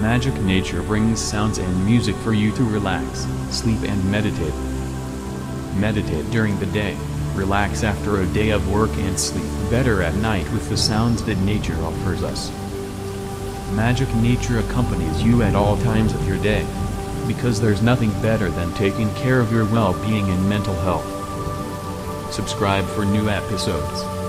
Magic Nature brings sounds and music for you to relax, sleep and meditate. Meditate during the day, relax after a day of work and sleep better at night with the sounds that nature offers us. Magic Nature accompanies you at all times of your day. Because there's nothing better than taking care of your well-being and mental health. Subscribe for new episodes.